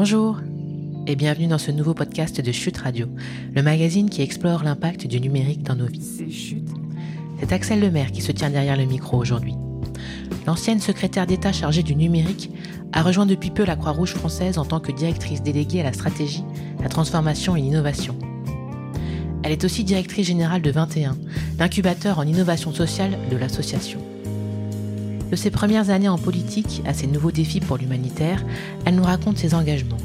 Bonjour et bienvenue dans ce nouveau podcast de Chute Radio, le magazine qui explore l'impact du numérique dans nos vies. C'est Axel Lemaire qui se tient derrière le micro aujourd'hui. L'ancienne secrétaire d'État chargée du numérique a rejoint depuis peu la Croix-Rouge française en tant que directrice déléguée à la stratégie, la transformation et l'innovation. Elle est aussi directrice générale de 21, l'incubateur en innovation sociale de l'association. De ses premières années en politique à ses nouveaux défis pour l'humanitaire, elle nous raconte ses engagements.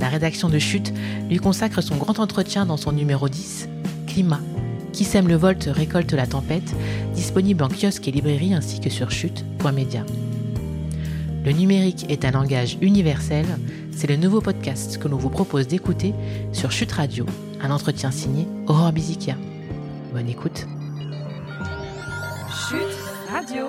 La rédaction de Chute lui consacre son grand entretien dans son numéro 10, Climat. Qui sème le volte récolte la tempête, disponible en kiosque et librairie ainsi que sur chute.media. Le numérique est un langage universel, c'est le nouveau podcast que l'on vous propose d'écouter sur Chute Radio, un entretien signé Aurore Bizikia. Bonne écoute. Radio.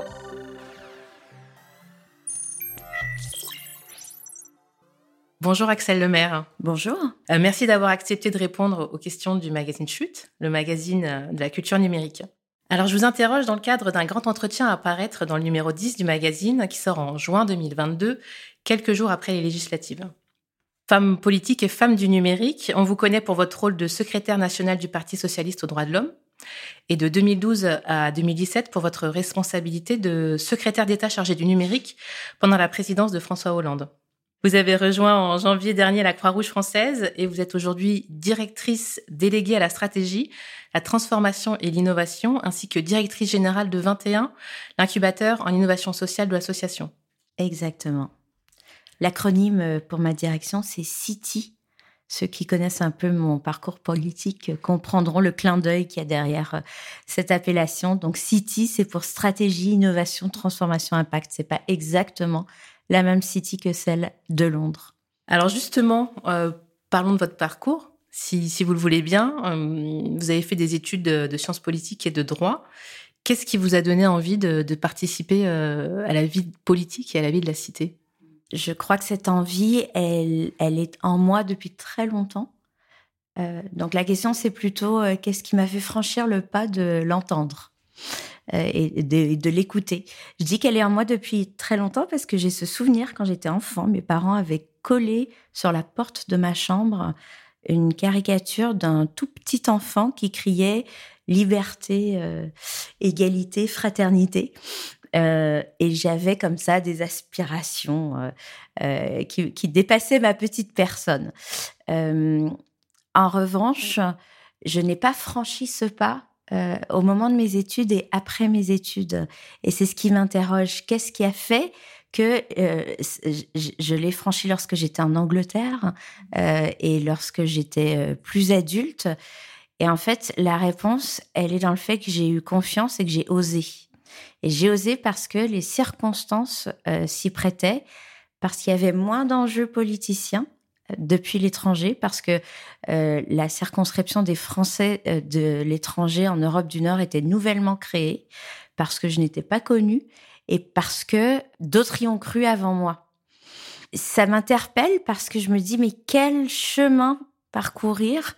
Bonjour Axel Lemaire. Bonjour. Euh, merci d'avoir accepté de répondre aux questions du magazine Chute, le magazine euh, de la culture numérique. Alors je vous interroge dans le cadre d'un grand entretien à apparaître dans le numéro 10 du magazine qui sort en juin 2022, quelques jours après les législatives. Femme politique et femme du numérique, on vous connaît pour votre rôle de secrétaire national du Parti socialiste aux droits de l'homme et de 2012 à 2017 pour votre responsabilité de secrétaire d'État chargé du numérique pendant la présidence de François Hollande. Vous avez rejoint en janvier dernier la Croix-Rouge française et vous êtes aujourd'hui directrice déléguée à la stratégie, la transformation et l'innovation, ainsi que directrice générale de 21, l'incubateur en innovation sociale de l'association. Exactement. L'acronyme pour ma direction, c'est CITI. Ceux qui connaissent un peu mon parcours politique comprendront le clin d'œil qu'il y a derrière cette appellation. Donc CITI, c'est pour stratégie, innovation, transformation, impact. C'est pas exactement la même City que celle de Londres. Alors justement, euh, parlons de votre parcours. Si, vous le voulez bien, euh, vous avez fait des études de, sciences politiques et de droit. Qu'est-ce qui vous a donné envie de, participer euh, à la vie politique et à la vie de la cité? Je crois que cette envie, elle, elle est en moi depuis très longtemps. Euh, donc la question, c'est plutôt qu'est-ce qui m'a fait franchir le pas de l'entendre euh, et de, l'écouter? Je dis qu'elle est en moi depuis très longtemps parce que j'ai ce souvenir quand j'étais enfant, mes parents avaient collé sur la porte de ma chambre une caricature d'un tout petit enfant qui criait liberté, euh, égalité, fraternité. Euh, et j'avais comme ça des aspirations qui, qui, dépassaient ma petite personne. en revanche, je n'ai pas franchi ce pas euh, au moment de mes études et après mes études. Et c'est ce qui m'interroge. Qu'est-ce qui a fait que euh, je, l'ai franchi lorsque j'étais en Angleterre euh, et lorsque j'étais plus adulte? Et en fait, la réponse, elle est dans le fait que j'ai eu confiance et que j'ai osé. Et j'ai osé parce que les circonstances s'y prêtaient, parce qu'il y avait moins d'enjeux politiciens depuis l'étranger parce que euh, la circonscription des Français euh, de l'étranger en Europe du Nord était nouvellement créée, parce que je n'étais pas connue et parce que d'autres y ont cru avant moi. Ça m'interpelle parce que je me dis, mais quel chemin parcourir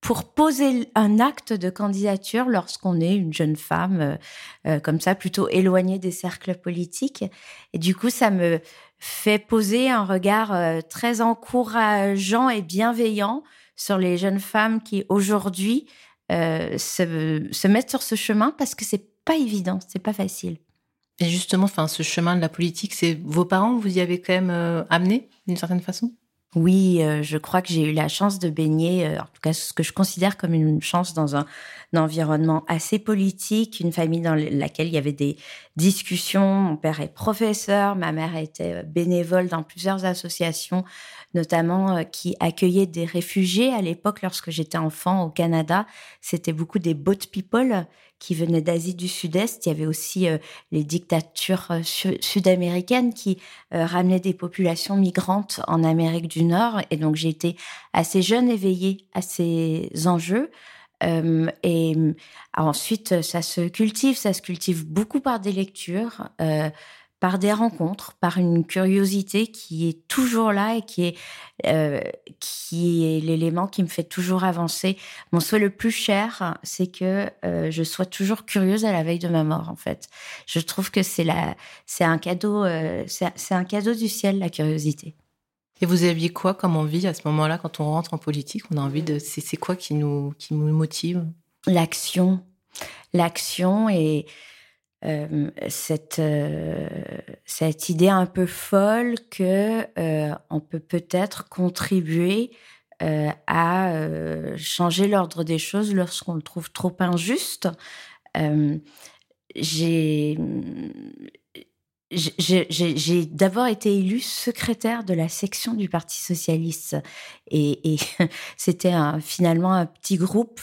pour poser un acte de candidature lorsqu'on est une jeune femme euh, comme ça, plutôt éloignée des cercles politiques. Et du coup, ça me fait poser un regard euh, très encourageant et bienveillant sur les jeunes femmes qui aujourd'hui euh, se, mettent sur ce chemin parce que c'est pas évident, c'est pas facile. Et justement, enfin, ce chemin de la politique, c'est vos parents vous y avez quand même euh, amené d'une certaine façon? Oui, euh, je crois que j'ai eu la chance de baigner, euh, en tout cas ce que je considère comme une chance dans un, environnement assez politique, une famille dans laquelle il y avait des discussions. Mon père est professeur, ma mère était euh, bénévole dans plusieurs associations, notamment qui accueillaient des réfugiés. À l'époque, lorsque j'étais enfant au Canada, c'était beaucoup des boat people qui venaient d'Asie du Sud-Est. Il y avait aussi euh, les dictatures euh, sud-américaines qui euh, ramenaient des populations migrantes en Amérique du Nord. Et donc j'ai été assez jeune éveillée à ces enjeux. Et ensuite, ça se cultive, ça se cultive beaucoup par des lectures, par des rencontres, par une curiosité qui est toujours là et qui est, qui est l'élément qui me fait toujours avancer. Mon souhait le plus cher, c'est que je sois toujours curieuse à la veille de ma mort, en fait. Je trouve que c'est un euh, c'est un cadeau du ciel, la curiosité. Et vous aviez quoi comme envie à ce moment-là quand on rentre en politique? On a envie de. C'est quoi qui nous, qui nous motive? L'action. L'action et euh, cette, euh, cette idée un peu folle que euh, peut peut-être contribuer à changer l'ordre des choses lorsqu'on le trouve trop injuste. j'ai j'ai d'abord été élue secrétaire de la section du Parti socialiste. Et, c'était finalement un petit groupe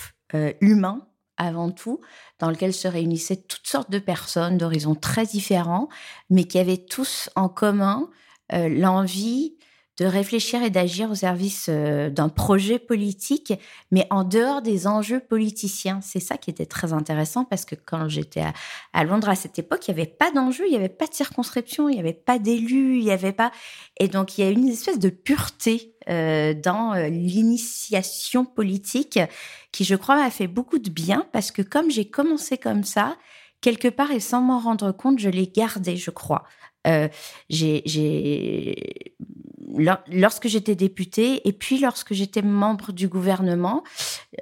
humain avant tout, dans lequel se réunissaient toutes sortes de personnes d'horizons très différents, mais qui avaient tous en commun euh, l'envie de réfléchir et d'agir au service euh, d'un projet politique, mais en dehors des enjeux politiciens. C'est ça qui était très intéressant parce que quand j'étais à, Londres à cette époque, il n'y avait pas d'enjeu, il n'y avait pas de circonscription, il n'y avait pas d'élus, il n'y avait pas. Et donc il y a une espèce de pureté euh, dans euh, l'initiation politique qui, je crois, m'a fait beaucoup de bien parce que comme j'ai commencé comme ça, quelque part et sans m'en rendre compte, je l'ai gardé, je crois. J'ai, lorsque j'étais députée et puis lorsque j'étais membre du gouvernement,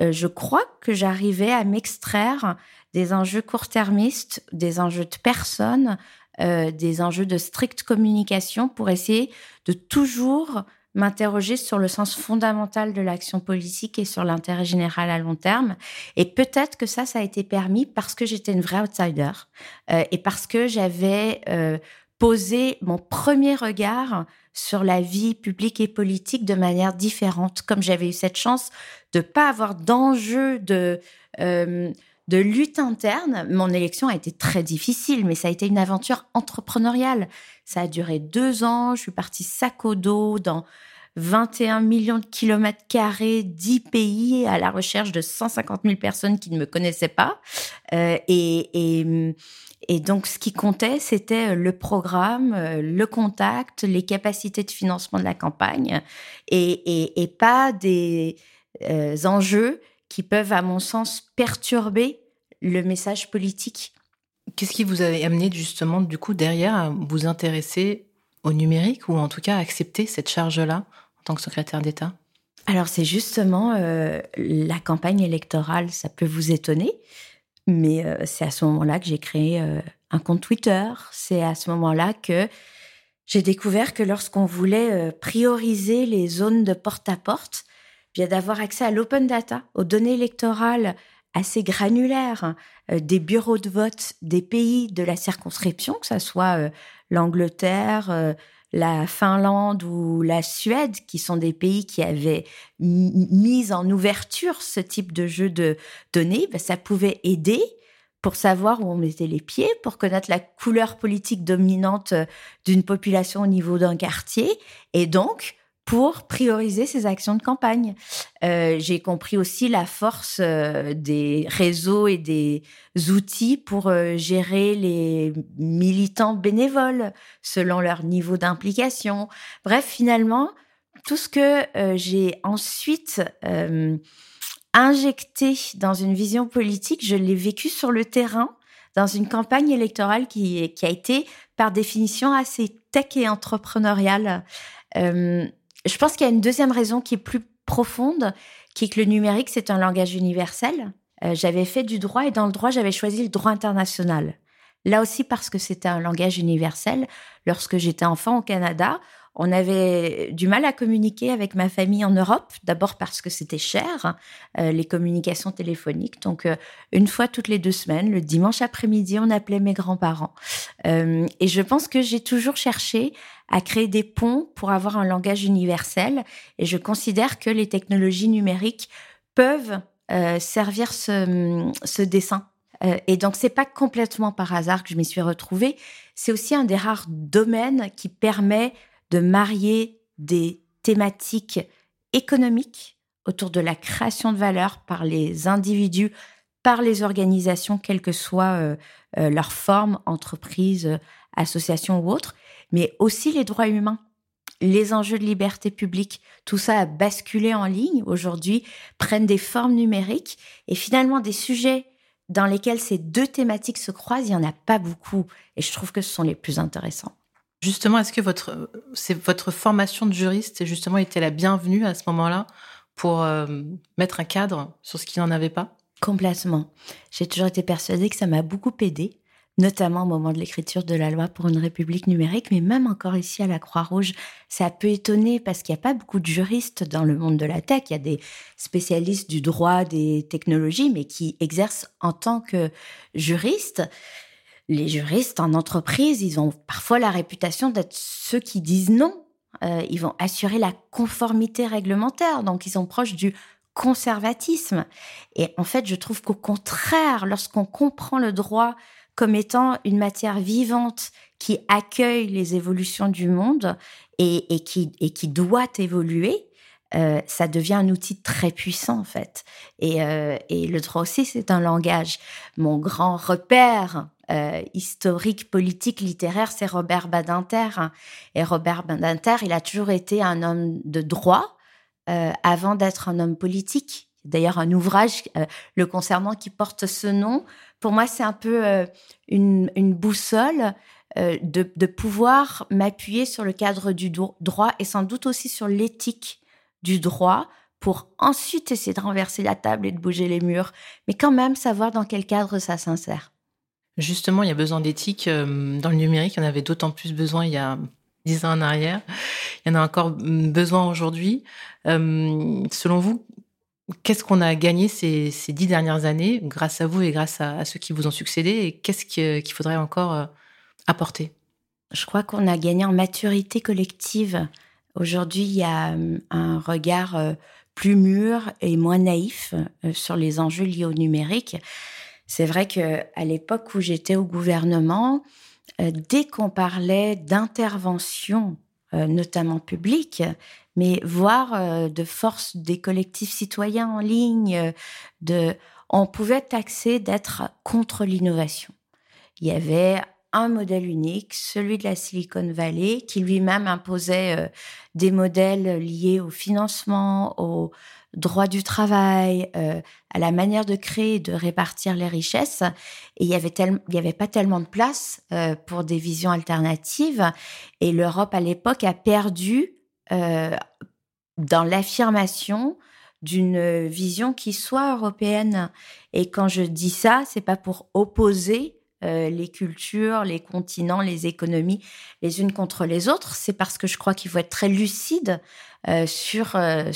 euh, je crois que j'arrivais à m'extraire des enjeux court-termistes, des enjeux de personnes, euh, des enjeux de stricte communication pour essayer de toujours m'interroger sur le sens fondamental de l'action politique et sur l'intérêt général à long terme. Et peut-être que ça, ça a été permis parce que j'étais une vraie outsider euh, et parce que j'avais posé mon premier regard sur la vie publique et politique de manière différente, comme j'avais eu cette chance de pas avoir d'enjeu de euh, de lutte interne. Mon élection a été très difficile, mais ça a été une aventure entrepreneuriale. Ça a duré deux ans. Je suis partie sac au dos dans 21 millions de kilomètres carrés, 10 pays à la recherche de 150 000 personnes qui ne me connaissaient pas. Euh, et, et, et donc, ce qui comptait, c'était le programme, le contact, les capacités de financement de la campagne et, et, et pas des euh, enjeux qui peuvent, à mon sens, perturber le message politique. Qu'est-ce qui vous a amené justement, du coup, derrière, à vous intéresser au numérique ou en tout cas à accepter cette charge-là en tant que secrétaire d'État? Alors, c'est justement euh, la campagne électorale, ça peut vous étonner, mais euh, c'est à ce moment-là que j'ai créé euh, un compte Twitter. C'est à ce moment-là que j'ai découvert que lorsqu'on voulait euh, prioriser les zones de porte-à-porte, bien d'avoir accès à l'open data, aux données électorales assez granulaires des bureaux de vote des pays de la circonscription, que ce soit l'Angleterre, la Finlande ou la Suède, qui sont des pays qui avaient mis en ouverture ce type de jeu de données, ben, ça pouvait aider pour savoir où on mettait les pieds, pour connaître la couleur politique dominante d'une population au niveau d'un quartier, et donc pour prioriser ses actions de campagne. Euh, j'ai compris aussi la force euh, des réseaux et des outils pour euh, gérer les militants bénévoles selon leur niveau d'implication. Bref, finalement, tout ce que j'ai ensuite injecté dans une vision politique, je l'ai vécu sur le terrain dans une campagne électorale qui, qui a été par définition assez tech et entrepreneuriale. Je pense qu'il y a une deuxième raison qui est plus profonde, qui est que le numérique, c'est un langage universel. Euh, j'avais fait du droit et dans le droit, j'avais choisi le droit international. Là aussi parce que c'était un langage universel. Lorsque j'étais enfant au Canada, on avait du mal à communiquer avec ma famille en Europe, d'abord parce que c'était cher, euh, les communications téléphoniques. Donc, euh, une fois toutes les deux semaines, le dimanche après-midi, on appelait mes grands-parents. Euh, et je pense que j'ai toujours cherché à créer des ponts pour avoir un langage universel. Et je considère que les technologies numériques peuvent servir ce, ce dessin. et donc, c'est pas complètement par hasard que je m'y suis retrouvée. C'est aussi un des rares domaines qui permet de marier des thématiques économiques autour de la création de valeur par les individus, par les organisations, quelle que soit euh, euh, leur forme, entreprise, association ou autre, mais aussi les droits humains, les enjeux de liberté publique. Tout ça a basculé en ligne aujourd'hui, prennent des formes numériques et finalement des sujets dans lesquels ces deux thématiques se croisent, il n'y en a pas beaucoup et je trouve que ce sont les plus intéressants. Justement, est-ce que votre, formation de juriste justement était la bienvenue à ce moment-là pour euh, mettre un cadre sur ce qui n'en avait pas? Complètement. J'ai toujours été persuadée que ça m'a beaucoup aidé, notamment au moment de l'écriture de la loi pour une république numérique, mais même encore ici à la Croix-Rouge, ça peut étonner parce qu'il n'y a pas beaucoup de juristes dans le monde de la tech. Il y a des spécialistes du droit des technologies, mais qui exercent en tant que juristes les juristes en entreprise, ils ont parfois la réputation d'être ceux qui disent non. Euh, ils vont assurer la conformité réglementaire, donc ils sont proches du conservatisme. Et en fait, je trouve qu'au contraire, lorsqu'on comprend le droit comme étant une matière vivante qui accueille les évolutions du monde et, qui, et qui doit évoluer, euh, ça devient un outil très puissant en fait. Et, euh, et le droit aussi, c'est un langage. Mon grand repère euh, historique, politique, littéraire, c'est Robert Badinter. Et Robert Badinter, il a toujours été un homme de droit euh, avant d'être un homme politique. D'ailleurs, un ouvrage euh, le concernant qui porte ce nom. Pour moi, c'est un peu une, boussole de, de, pouvoir m'appuyer sur le cadre du droit et sans doute aussi sur l'éthique du droit pour ensuite essayer de renverser la table et de bouger les murs, mais quand même savoir dans quel cadre ça s'insère. Justement, il y a besoin d'éthique. Euh, dans le numérique, il y en avait d'autant plus besoin il y a dix ans en arrière. Il y en a encore mm, besoin aujourd'hui. Euh, selon vous, qu'est-ce qu'on a gagné ces, dix dernières années grâce à vous et grâce à, ceux qui vous ont succédé Et qu'est-ce qu'il faudrait encore euh, apporter? Je crois qu'on a gagné en maturité collective. Aujourd'hui, il y a un regard plus mûr et moins naïf sur les enjeux liés au numérique. C'est vrai que à l'époque où j'étais au gouvernement, euh, dès qu'on parlait d'intervention, euh, notamment publique, mais voire euh, de force des collectifs citoyens en ligne, de, on pouvait taxer d'être contre l'innovation. Il y avait un modèle unique, celui de la Silicon Valley, qui lui-même imposait des modèles liés au financement, au droit du travail, euh, à la manière de créer et de répartir les richesses. Et il y avait pas tellement de place euh, pour des visions alternatives. Et l'Europe à l'époque a perdu euh, dans l'affirmation d'une vision qui soit européenne. Et quand je dis ça, c'est pas pour opposer les cultures, les continents, les économies les unes contre les autres. C'est parce que je crois qu'il faut être très lucide euh, sur euh,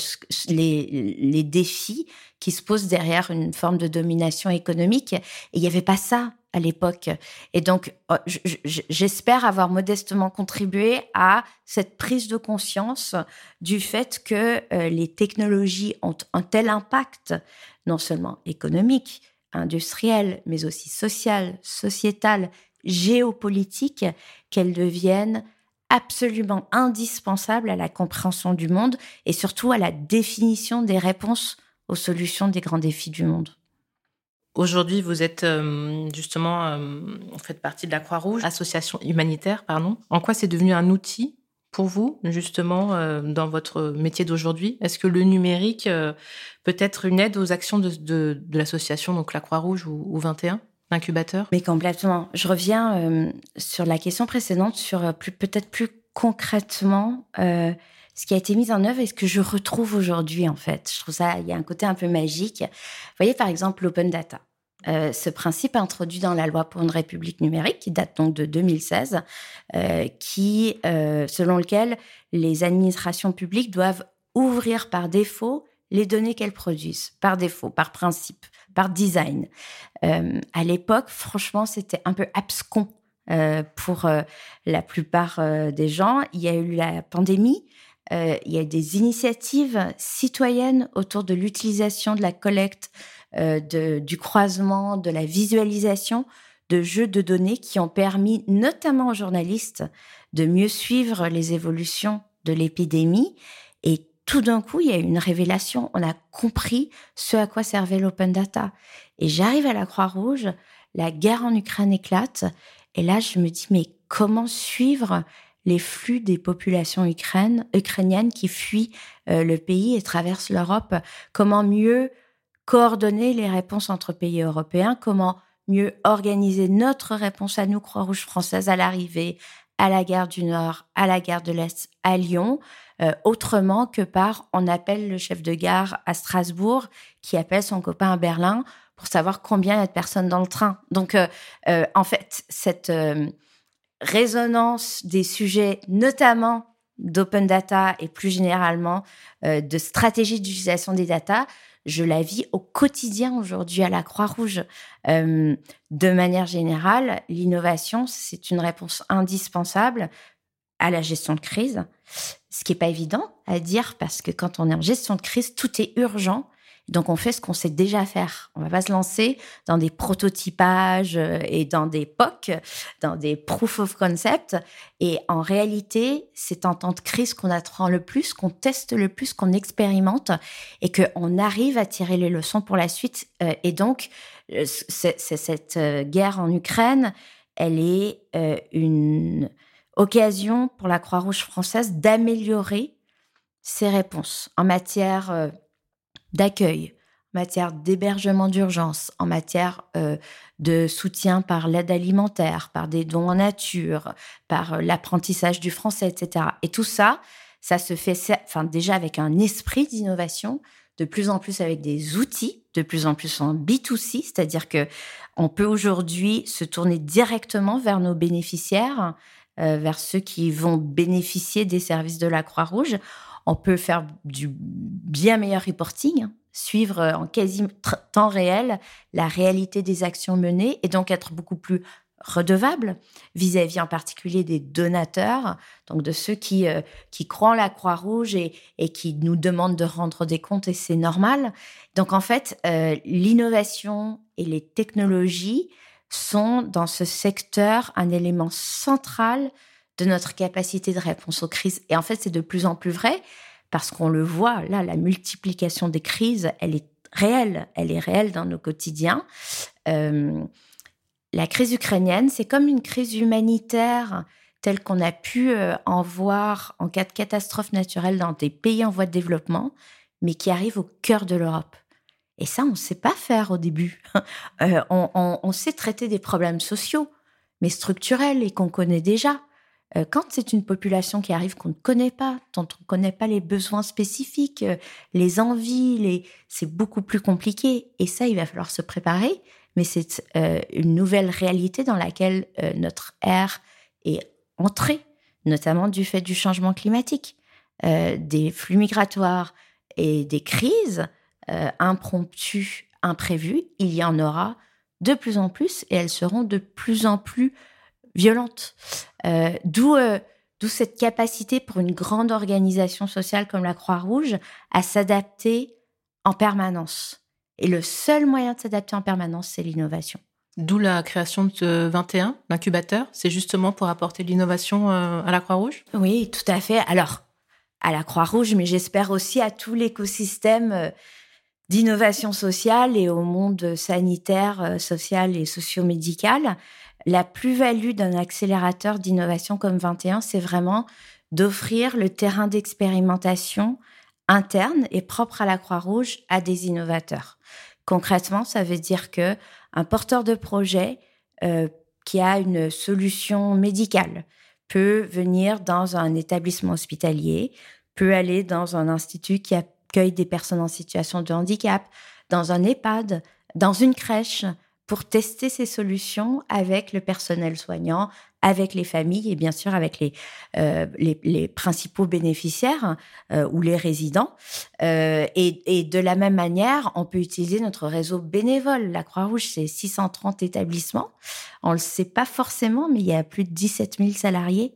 les, défis qui se posent derrière une forme de domination économique. Il n'y avait pas ça à l'époque. Et donc, oh, j'espère avoir modestement contribué à cette prise de conscience du fait que euh, les technologies ont un tel impact, non seulement économique, industriel, mais aussi social, sociétal, géopolitique, qu'elles deviennent absolument indispensable à la compréhension du monde et surtout à la définition des réponses aux solutions des grands défis du monde. Aujourd'hui, vous êtes euh, justement, euh, vous faites partie de la Croix-Rouge, association humanitaire, pardon. En quoi c'est devenu un outil pour vous, justement, euh, dans votre métier d'aujourd'hui? Est-ce que le numérique peut être une aide aux actions de, l'association, donc la Croix-Rouge ou, ou 21 incubateur Mais complètement. Je reviens euh, sur la question précédente, sur euh, peut-être plus concrètement euh, ce qui a été mis en œuvre et ce que je retrouve aujourd'hui en fait. Je trouve ça, il y a un côté un peu magique. Vous voyez par exemple l'open data. Ce principe introduit dans la loi pour une république numérique, qui date donc de 2016, qui, selon lequel les administrations publiques doivent ouvrir par défaut les données qu'elles produisent, par défaut, par principe par design. Euh, à l'époque, franchement, c'était un peu abscon euh, pour euh, la plupart des gens. Il y a eu la pandémie. il y a eu des initiatives citoyennes autour de l'utilisation de la collecte, de, du croisement, de la visualisation de jeux de données qui ont permis notamment aux journalistes de mieux suivre les évolutions de l'épidémie. Et tout d'un coup, il y a eu une révélation. On a compris ce à quoi servait l'open data. Et j'arrive à la Croix-Rouge, la guerre en Ukraine éclate, et là, je me dis, mais comment suivre les flux des populations ukrainiennes qui fuient euh, le pays et traversent l'Europe? Comment mieux coordonner les réponses entre pays européens Comment mieux organiser notre réponse à nous, Croix-Rouge française, à l'arrivée, à la gare du Nord, à la gare de l'Est, à Lyon, euh, autrement que par on appelle le chef de gare à Strasbourg qui appelle son copain à Berlin pour savoir combien il y a de personnes dans le train. Donc, euh, euh, en fait, cette résonance des sujets, notamment d'open data et plus généralement de stratégie d'utilisation des data, je la vis au quotidien aujourd'hui à la Croix-Rouge. Euh, de manière générale, l'innovation, c'est une réponse indispensable à la gestion de crise, ce qui n'est pas évident à dire parce que quand on est en gestion de crise, tout est urgent donc on fait ce qu'on sait déjà faire. On va pas se lancer dans des prototypages euh, et dans des POC, dans des proof of concept. Et en réalité, c'est en temps de crise qu'on apprend le plus, qu'on teste le plus, qu'on expérimente et qu'on arrive à tirer les leçons pour la suite. Euh, et donc, euh, cette guerre en Ukraine, elle est une occasion pour la Croix-Rouge française d'améliorer ses réponses en matière d'accueil, en matière d'hébergement d'urgence, en matière euh, de soutien par l'aide alimentaire, par des dons en nature, par euh, l'apprentissage du français, etc. Et tout ça, ça se fait enfin, déjà avec un esprit d'innovation, de plus en plus avec des outils, de plus en plus en B2C, c'est-à-dire que on peut aujourd'hui se tourner directement vers nos bénéficiaires, euh, vers ceux qui vont bénéficier des services de la Croix-Rouge on peut faire du bien meilleur reporting, suivre en quasi temps réel la réalité des actions menées et donc être beaucoup plus redevable vis-à-vis en particulier des donateurs, donc de ceux qui, euh, croient en la Croix-Rouge et, qui nous demandent de rendre des comptes et c'est normal. Donc en fait, euh, l'innovation et les technologies sont dans ce secteur un élément central de notre capacité de réponse aux crises. Et en fait, c'est de plus en plus vrai parce qu'on le voit, là, la multiplication des crises, elle est réelle, elle est réelle dans nos quotidiens. Euh, la crise ukrainienne, c'est comme une crise humanitaire telle qu'on a pu euh, en voir en cas de catastrophe naturelle dans des pays en voie de développement, mais qui arrive au cœur de l'Europe. Et ça, on ne sait pas faire au début. Euh, on, sait traiter des problèmes sociaux, mais structurels et qu'on connaît déjà. Euh, quand c'est une population qui arrive qu'on ne connaît pas, dont on ne connaît pas les besoins spécifiques, euh, les envies, c'est beaucoup plus compliqué. Et ça, il va falloir se préparer. Mais c'est euh, une nouvelle réalité dans laquelle notre ère est entrée, notamment du fait du changement climatique, des flux migratoires et des crises impromptues, imprévues. Il y en aura de plus en plus et elles seront de plus en plus violente. Euh, euh, d'où cette capacité pour une grande organisation sociale comme la Croix-Rouge à s'adapter en permanence. Et le seul moyen de s'adapter en permanence, c'est l'innovation. D'où la création de 21, l'incubateur. C'est justement pour apporter l'innovation euh, à la Croix-Rouge? Oui, tout à fait. Alors, à la Croix-Rouge, mais j'espère aussi à tout l'écosystème d'innovation sociale et au monde sanitaire, social et socio-médical la plus-value d'un accélérateur d'innovation comme 21, c'est vraiment d'offrir le terrain d'expérimentation interne et propre à la Croix-Rouge à des innovateurs. Concrètement, ça veut dire que un porteur de projet euh, qui a une solution médicale peut venir dans un établissement hospitalier, peut aller dans un institut qui accueille des personnes en situation de handicap, dans un EHPAD, dans une crèche, pour tester ces solutions avec le personnel soignant, avec les familles et bien sûr avec les, euh, les, principaux bénéficiaires euh, ou les résidents. Euh, et, de la même manière, on peut utiliser notre réseau bénévole. La Croix-Rouge, c'est 630 établissements. On le sait pas forcément, mais il y a plus de 17 000 salariés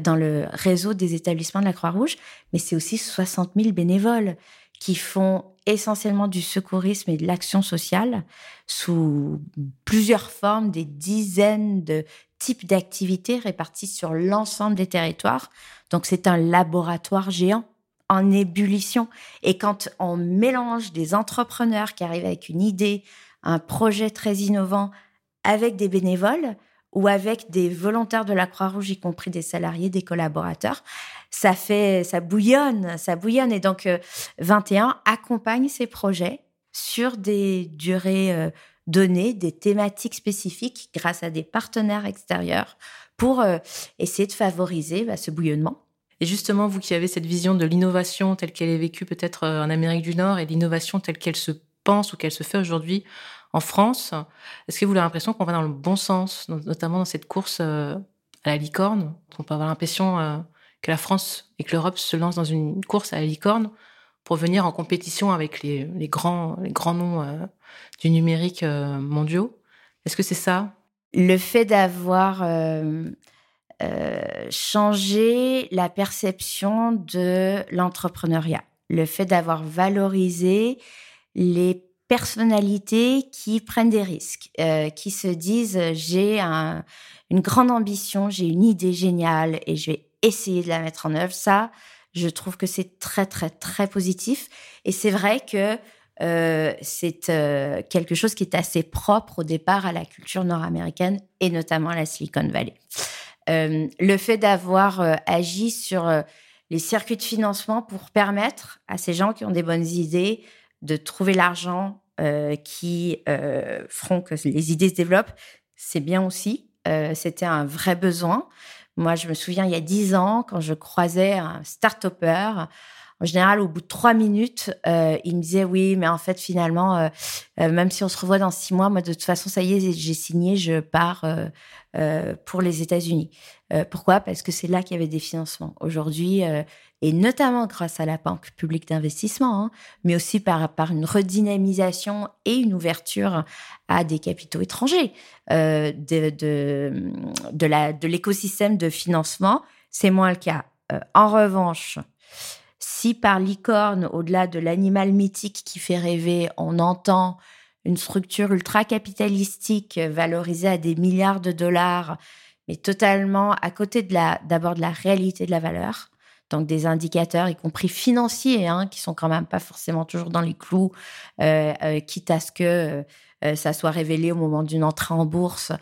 dans le réseau des établissements de la Croix-Rouge, mais c'est aussi 60 000 bénévoles qui font essentiellement du secourisme et de l'action sociale sous plusieurs formes, des dizaines de types d'activités réparties sur l'ensemble des territoires. Donc c'est un laboratoire géant en ébullition. Et quand on mélange des entrepreneurs qui arrivent avec une idée, un projet très innovant avec des bénévoles, ou avec des volontaires de la Croix-Rouge, y compris des salariés, des collaborateurs. Ça fait, ça bouillonne, ça bouillonne. Et donc, 21 euh, accompagne ces projets sur des durées euh, donner des thématiques spécifiques grâce à des partenaires extérieurs pour euh, essayer de favoriser bah, ce bouillonnement. Et justement, vous qui avez cette vision de l'innovation telle qu'elle est vécue peut-être en Amérique du Nord et l'innovation telle qu'elle se pense ou qu'elle se fait aujourd'hui en France, est-ce que vous avez l'impression qu'on va dans le bon sens, notamment dans cette course euh, à la licorne? On peut avoir l'impression que la France et que l'Europe se lancent dans une course à la licorne pour venir en compétition avec les, grands, grands noms du numérique mondiaux. Est-ce que c'est ça? Le fait d'avoir euh, euh, changé la perception de l'entrepreneuriat, le fait d'avoir valorisé les personnalités qui prennent des risques, euh, qui se disent j'ai une grande ambition, j'ai une idée géniale et je vais essayer de la mettre en œuvre. Ça, je trouve que c'est très très très positif. Et c'est vrai que euh, c'est euh, quelque chose qui est assez propre au départ à la culture nord-américaine et notamment à la Silicon Valley. Euh, le fait d'avoir agi sur les circuits de financement pour permettre à ces gens qui ont des bonnes idées de trouver l'argent qui feront que les idées se développent, c'est bien aussi. C'était un vrai besoin. Moi, je me souviens, il y a dix ans, quand je croisais un start-upper, en général, au bout de trois minutes, euh, il me disait oui, mais en fait, finalement, euh, euh, même si on se revoit dans six mois, moi, de toute façon, ça y est, j'ai signé, je pars pour les États-Unis. pourquoi? Parce que c'est là qu'il y avait des financements. Aujourd'hui, et notamment grâce à la Banque publique d'investissement, hein, mais aussi par, une redynamisation et une ouverture à des capitaux étrangers de, de, de l'écosystème de financement, c'est moins le cas. en revanche, si par licorne, au-delà de l'animal mythique qui fait rêver, on entend une structure ultra-capitalistique valorisée à des milliards de dollars, mais totalement à côté de la, d'abord de la réalité de la valeur, donc des indicateurs, y compris financiers, hein, qui sont quand même pas forcément toujours dans les clous, euh, euh, quitte à ce que euh, ça soit révélé au moment d'une entrée en bourse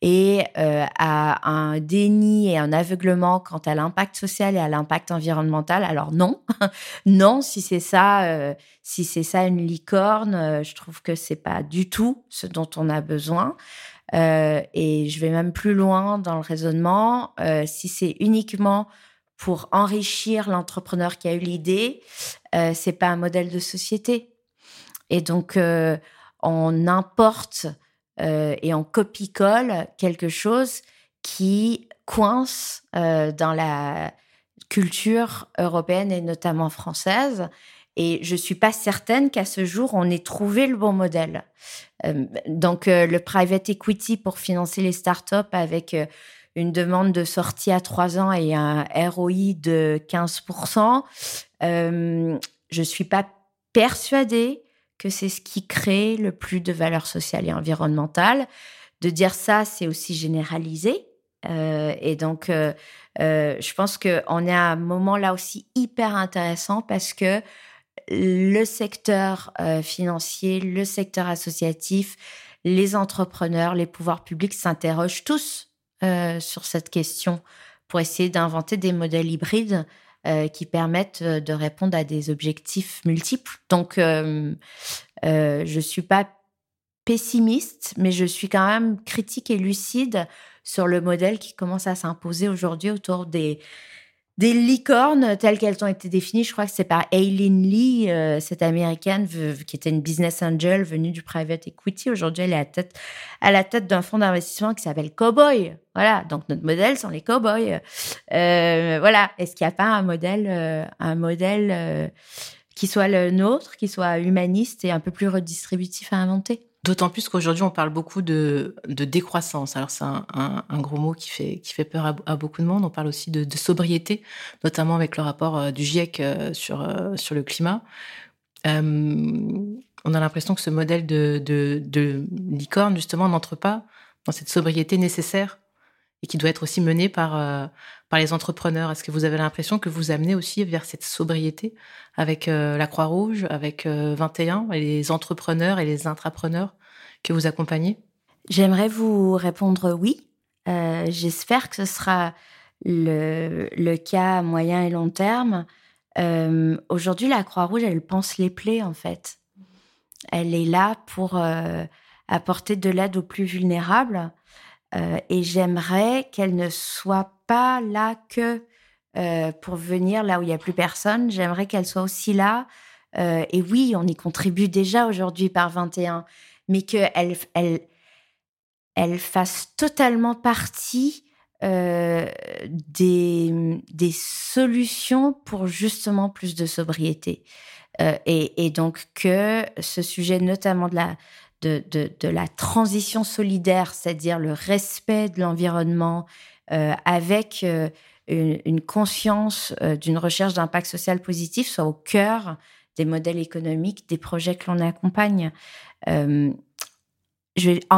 et à un déni et un aveuglement quant à l'impact social et à l'impact environnemental. Alors non, non, si c'est ça, si c'est ça une licorne, je trouve que c'est pas du tout ce dont on a besoin. et je vais même plus loin dans le raisonnement. si c'est uniquement pour enrichir l'entrepreneur qui a eu l'idée, c'est pas un modèle de société. Et donc on importe euh, et on copie-colle quelque chose qui coince euh, dans la culture européenne et notamment française. Et je suis pas certaine qu'à ce jour, on ait trouvé le bon modèle. Euh, donc, le private equity pour financer les startups avec une demande de sortie à trois ans et un ROI de 15%, je suis pas persuadée que c'est ce qui crée le plus de valeur sociale et environnementale. De dire ça, c'est aussi généralisé. Euh, et donc, euh, euh, je pense qu'on est à un moment là aussi hyper intéressant parce que le secteur financier, le secteur associatif, les entrepreneurs, les pouvoirs publics s'interrogent tous sur cette question pour essayer d'inventer des modèles hybrides euh, qui permettent euh, de répondre à des objectifs multiples. Donc, euh, euh, je suis pas pessimiste, mais je suis quand même critique et lucide sur le modèle qui commence à s'imposer aujourd'hui autour des des licornes telles qu'elles ont été définies. Je crois que c'est par Aileen Lee, euh, cette américaine qui était une business angel venue du private equity. Aujourd'hui, elle est à, tête, à la tête d'un fonds d'investissement qui s'appelle Cowboy. Voilà, donc notre modèle sont les cowboys. Euh, voilà, est-ce qu'il n'y a pas un modèle, euh, un modèle euh, qui soit le nôtre, qui soit humaniste et un peu plus redistributif à inventer? D'autant plus qu'aujourd'hui, on parle beaucoup de, décroissance. Alors, c'est un, gros mot qui fait, peur à, beaucoup de monde. On parle aussi de, sobriété, notamment avec le rapport euh, du GIEC euh, sur, euh, sur le climat. On a l'impression que ce modèle de, de, de licorne, justement, n'entre pas dans cette sobriété nécessaire et qui doit être aussi menée par, par les entrepreneurs? Est-ce que vous avez l'impression que vous amenez aussi vers cette sobriété avec la Croix-Rouge, avec 21, et les entrepreneurs et les intrapreneurs que vous accompagnez? J'aimerais vous répondre oui. Euh, J'espère que ce sera le, cas à moyen et long terme. Euh, Aujourd'hui, la Croix-Rouge, elle pense les plaies, en fait. Elle est là pour euh, apporter de l'aide aux plus vulnérables. Euh, et j'aimerais qu'elle ne soit pas là que euh, pour venir là où il n'y a plus personne. J'aimerais qu'elle soit aussi là. Euh, et oui, on y contribue déjà aujourd'hui par 21, mais qu'elle elle, elle fasse totalement partie des, des solutions pour justement plus de sobriété. Et, donc que ce sujet notamment de la, de, de, la transition solidaire, c'est-à-dire le respect de l'environnement euh, avec euh, une, conscience euh, d'une recherche d'impact social positif, soit au cœur des modèles économiques, des projets que l'on accompagne. en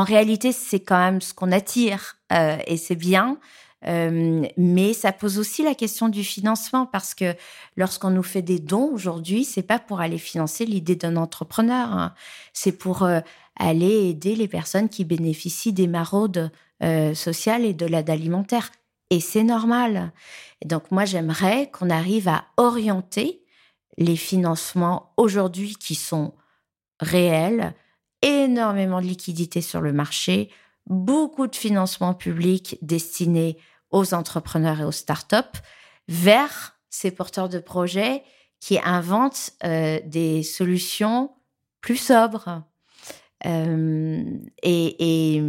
réalité, c'est quand même ce qu'on attire et c'est bien. mais ça pose aussi la question du financement parce que lorsqu'on nous fait des dons aujourd'hui, c'est pas pour aller financer l'idée d'un entrepreneur, hein. c'est pour aller aider les personnes qui bénéficient des maraudes euh, sociales et de l'aide alimentaire. Et c'est normal. Donc moi, j'aimerais qu'on arrive à orienter les financements aujourd'hui qui sont réels, énormément de liquidités sur le marché, beaucoup de financements publics destinés aux entrepreneurs et aux startups, vers ces porteurs de projets qui inventent euh, des solutions plus sobres, euh, et, et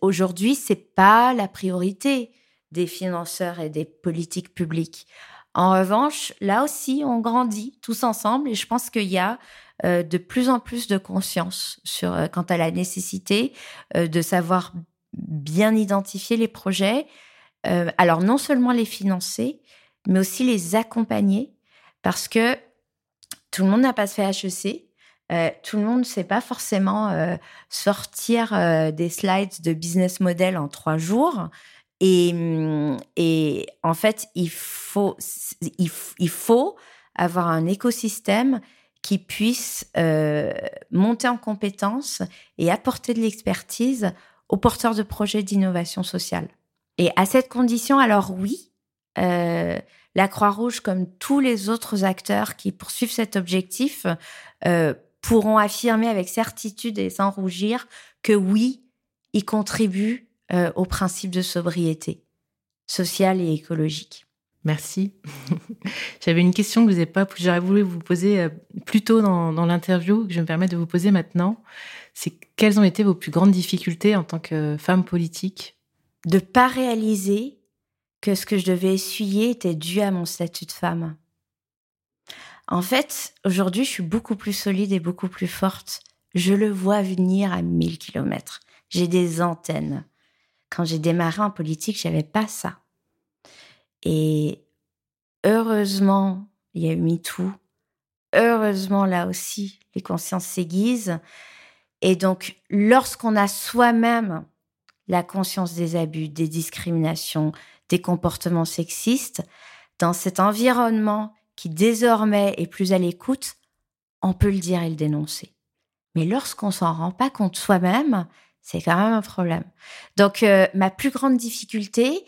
aujourd'hui, c'est pas la priorité des financeurs et des politiques publiques. En revanche, là aussi, on grandit tous ensemble et je pense qu'il y a euh, de plus en plus de conscience sur euh, quant à la nécessité de savoir bien identifier les projets. Alors non seulement les financer, mais aussi les accompagner parce que tout le monde n'a pas fait HEC. Euh, tout le monde ne sait pas forcément euh, sortir euh, des slides de business model en trois jours. Et, mm, en fait, il faut, avoir un écosystème qui puisse monter en compétences et apporter de l'expertise aux porteurs de projets d'innovation sociale. Et à cette condition, alors oui, la Croix-Rouge, comme tous les autres acteurs qui poursuivent cet objectif, pourront affirmer avec certitude et sans rougir que oui, ils contribuent euh, au principe de sobriété sociale et écologique. Merci. J'avais une question que vous n'avez pas, j'aurais voulu vous poser euh, plus tôt dans, dans l'interview, que je me permets de vous poser maintenant. C'est quelles ont été vos plus grandes difficultés en tant que femme politique? De pas réaliser que ce que je devais essuyer était dû à mon statut de femme. En fait, aujourd'hui, je suis beaucoup plus solide et beaucoup plus forte. Je le vois venir à 1000 kilomètres. J'ai des antennes. Quand j'ai démarré en politique, j'avais pas ça. Et heureusement, il y a eu MeToo. Heureusement, là aussi, les consciences s'aiguisent. Et donc, lorsqu'on a soi-même la conscience des abus, des discriminations, des comportements sexistes, dans cet environnement qui désormais est plus à l'écoute, on peut le dire et le dénoncer. Mais lorsqu'on s'en rend pas compte soi-même, c'est quand même un problème. Donc, euh, ma plus grande difficulté,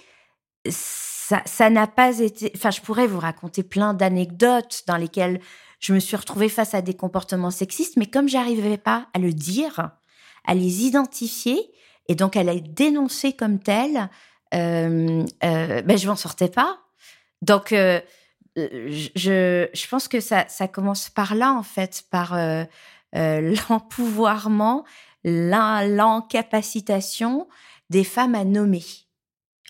ça, n'a pas été. Enfin, je pourrais vous raconter plein d'anecdotes dans lesquelles je me suis retrouvée face à des comportements sexistes, mais comme j'arrivais pas à le dire, à les identifier et donc à les dénoncer comme tels, euh, euh, ben je m'en sortais pas. Donc euh, je, je pense que ça, commence par là, en fait, par euh, euh, l'empouvoirment, l'encapacitation des femmes à nommer.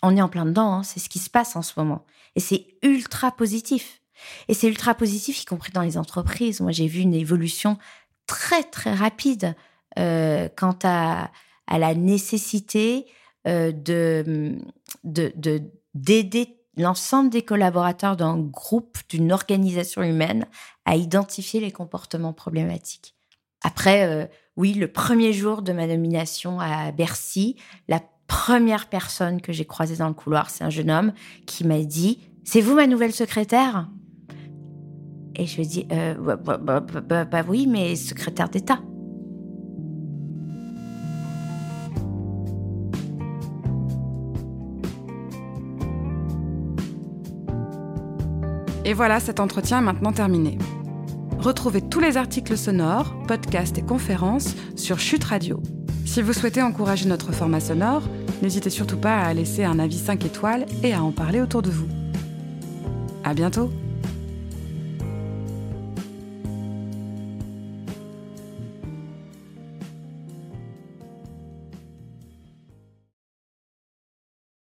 On est en plein dedans, hein, c'est ce qui se passe en ce moment. Et c'est ultra positif. Et c'est ultra positif, y compris dans les entreprises. Moi, j'ai vu une évolution très, très rapide euh, quant à, la nécessité euh, de d'aider de, l'ensemble des collaborateurs d'un groupe, d'une organisation humaine, à identifier les comportements problématiques. Après, euh, oui, le premier jour de ma nomination à Bercy, la première personne que j'ai croisée dans le couloir, c'est un jeune homme qui m'a dit C'est vous ma nouvelle secrétaire? Et je lui ai dit euh, bah, bah, bah, oui, mais secrétaire d'État. Et voilà, cet entretien est maintenant terminé. Retrouvez tous les articles sonores, podcasts et conférences sur Chute Radio. Si vous souhaitez encourager notre format sonore, n'hésitez surtout pas à laisser un avis 5 étoiles et à en parler autour de vous. À bientôt!